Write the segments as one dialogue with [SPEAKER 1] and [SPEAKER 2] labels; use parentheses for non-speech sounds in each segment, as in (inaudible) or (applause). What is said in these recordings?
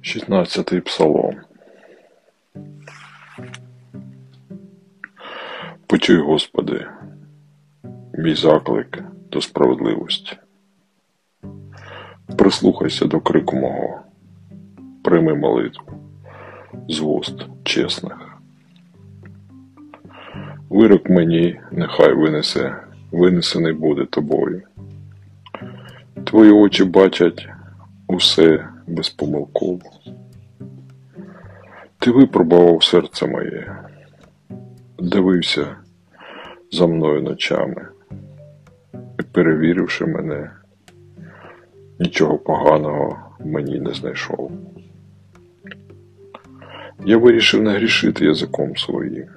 [SPEAKER 1] Шістнадцятий псалом. Почуй, Господи, мій заклик до справедливості. Прислухайся до крику мого, прийми молитву з вуст чесних. Вирок мені нехай винесе, винесений буде тобою. Твої очі бачать усе безпомилково. Ти випробував серце моє, дивився за мною ночами і, перевіривши мене, нічого поганого мені не знайшов. Я вирішив не грішити язиком своїм.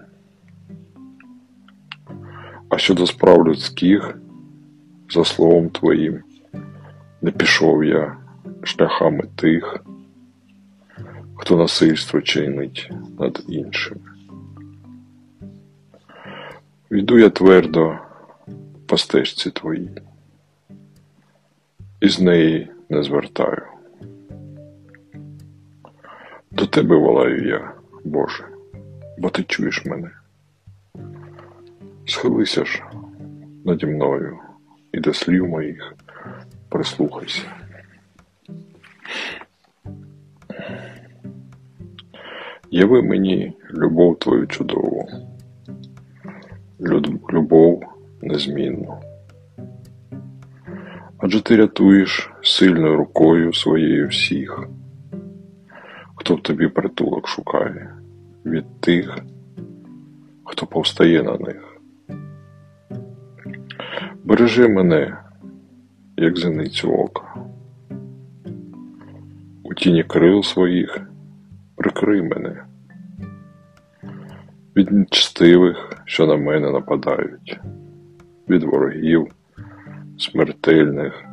[SPEAKER 1] А щодо справ людських, за словом Твоїм, не пішов я шляхами тих, хто насильство чинить над іншими. Йду я твердо по стежці твоїй, і з неї не звертаю. До тебе волаю я, Боже, бо ти чуєш мене. Схилися ж наді мною і до слів моїх прислухайся. Яви мені любов твою чудову, любов незмінну. Адже ти рятуєш сильною рукою своєю всіх, хто в тобі притулок шукає від тих, хто повстає на них. Бережи мене, як зеницю ока, у тіні крил своїх прикрий мене від нечстивих, що на мене нападають, від ворогів смертельних,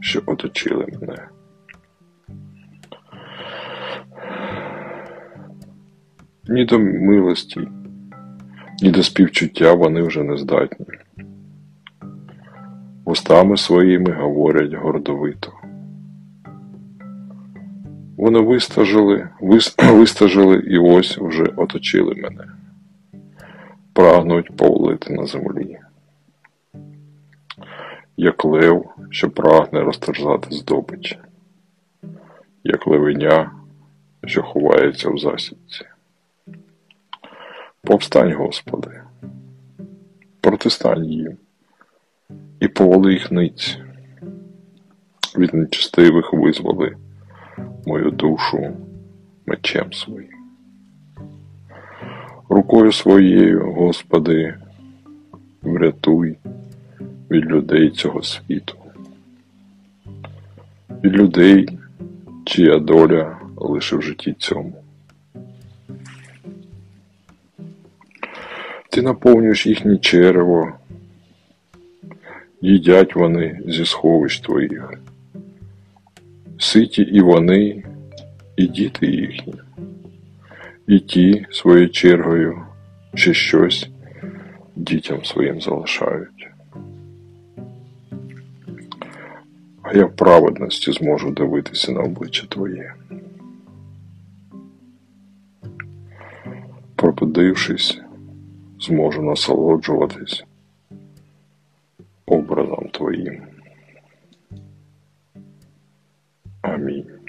[SPEAKER 1] що оточили мене. Ні до милості, ні до співчуття вони вже не здатні. Устами своїми говорять гордовито. Вони вистажили, (clears throat) вистажили і ось вже оточили мене, прагнуть повалити на землі, як лев, що прагне розтерзати здобич, як левеня, що ховається в засідці. Повстань, Господи, протистань їм. І повали їх ниць, від нечистивих визволи мою душу мечем своїм. Рукою своєю, Господи, врятуй від людей цього світу, від людей, чия доля лише в житті цьому. Ти наповнюєш їхнє черево, їдять вони зі сховищ твоїх ситі і вони, і діти їхні, і ті своєю чергою ще щось дітям своїм залишають. А я в праведності зможу дивитися на обличчя Твоє. Пробудившись, зможу насолоджуватись образом Твоїм. I mean.